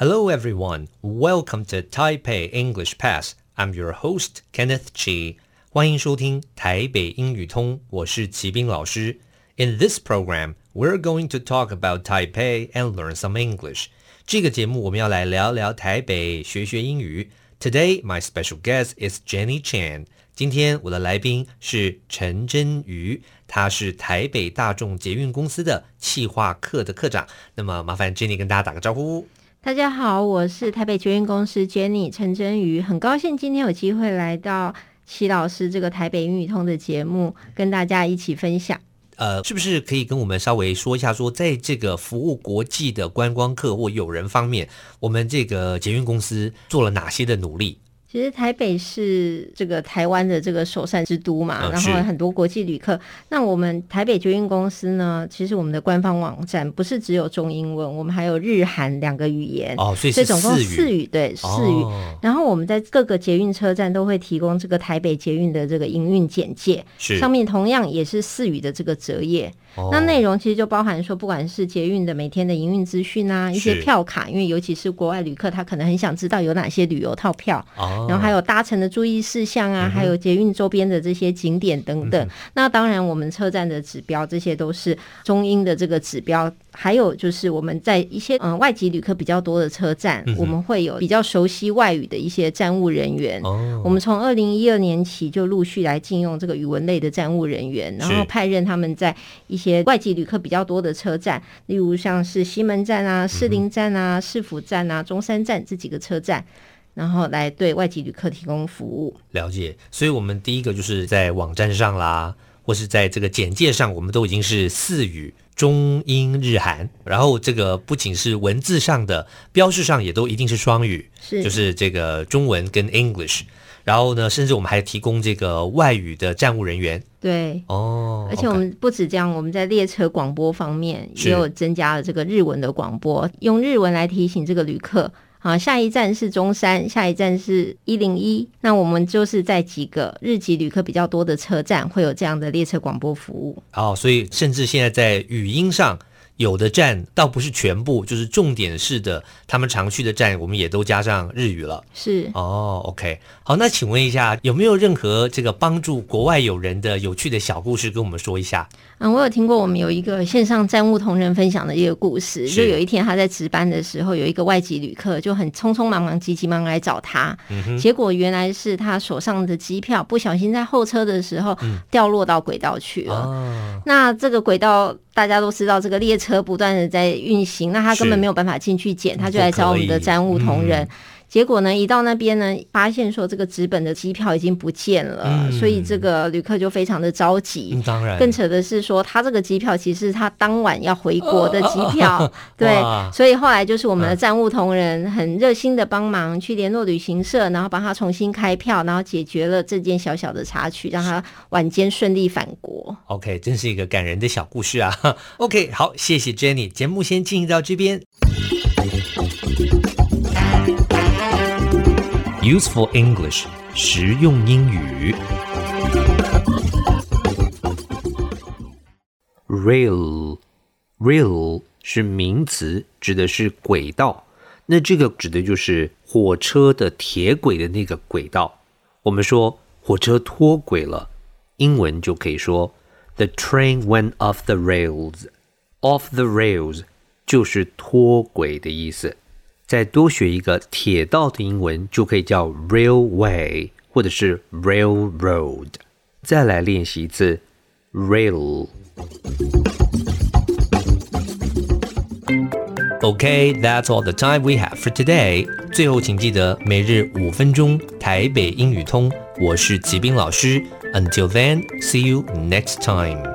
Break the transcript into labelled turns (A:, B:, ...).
A: Hello, everyone. Welcome to Taipei English Pass. I'm your host, Kenneth Chi. 欢迎收听台北英语通，我是齐斌老师。In this program, we're going to talk about Taipei and learn some English. 这个节目我们要来聊聊台北，学学英语。Today, my special guest is Jenny Chan. 今天我的来宾是陈真瑜，他是台北大众捷运公司的企划课的课长。那么麻烦 Jenny 跟大家打个招呼。
B: 大家好，我是台北捷运公司 Jenny 陈真瑜，很高兴今天有机会来到齐老师这个台北英语通的节目，跟大家一起分享。
A: 呃，是不是可以跟我们稍微说一下说，说在这个服务国际的观光客或友人方面，我们这个捷运公司做了哪些的努力？
B: 其实台北是这个台湾的这个首善之都嘛，然后很多国际旅客。那我们台北捷运公司呢，其实我们的官方网站不是只有中英文，我们还有日韩两个语言。
A: 哦，所以是。
B: 总共四语，对，四语。哦。然后我们在各个捷运车站都会提供这个台北捷运的这个营运简介，上面同样也是四语的这个折页。哦。那内容其实就包含说，不管是捷运的每天的营运资讯啊，一些票卡，因为尤其是国外旅客，他可能很想知道有哪些旅游套票。哦。然后还有搭乘的注意事项啊，还有捷运周边的这些景点等等。那当然，我们车站的指标，这些都是中英的这个指标。还有就是我们在一些嗯外籍旅客比较多的车站，我们会有比较熟悉外语的一些站务人员。我们从二零一二年起就陆续来禁用这个语文类的站务人员，然后派任他们在一些外籍旅客比较多的车站，例如像是西门站啊、士林站啊、市府站啊、中山站这几个车站。然后来对外籍旅客提供服务。
A: 了解，所以我们第一个就是在网站上啦，或是在这个简介上，我们都已经是四语中英日韩。然后这个不仅是文字上的标示上，也都一定是双语，是就是这个中文跟 English。然后呢，甚至我们还提供这个外语的站务人员。
B: 对，
A: 哦，
B: 而且我们不止这样，我们在列车广播方面也有增加了这个日文的广播，用日文来提醒这个旅客。好，下一站是中山，下一站是一零一。那我们就是在几个日籍旅客比较多的车站，会有这样的列车广播服务。
A: 好，所以甚至现在在语音上。有的站倒不是全部，就是重点式的，他们常去的站，我们也都加上日语了。
B: 是
A: 哦，OK，好，那请问一下，有没有任何这个帮助国外友人的有趣的小故事跟我们说一下？
B: 嗯，我有听过我们有一个线上站务同仁分享的一个故事，就有一天他在值班的时候，有一个外籍旅客就很匆匆忙忙、急急忙来找他，嗯，结果原来是他手上的机票不小心在候车的时候掉落到轨道去了。嗯，那这个轨道。大家都知道这个列车不断的在运行，那他根本没有办法进去捡，他就来找我们的站务同仁。结果呢，一到那边呢，发现说这个纸本的机票已经不见了，嗯，所以这个旅客就非常的着急。
A: 嗯、当然，
B: 更扯的是说，他这个机票其实是他当晚要回国的机票，哦，对，所以后来就是我们的站务同仁很热心的帮忙去联络旅行社，然后帮他重新开票，然后解决了这件小小的插曲，让他晚间顺利返国。
A: OK，真是一个感人的小故事啊。OK，好，谢谢 Jenny，节目先进行到这边。Useful English，实用英语。Rail，rail 是名词，指的是轨道。那这个指的就是火车的铁轨的那个轨道。我们说火车脱轨了，英文就可以说 The train went off the rails。Off the rails 就是脱轨的意思。 再多学一个铁道的英文，就可以叫 railway 或者是 railroad。再来练习一次 rail。Okay, that's all the time we have for today。最后，请记得每日五分钟台北英语通。我是吉斌老师。Until then, see you next time.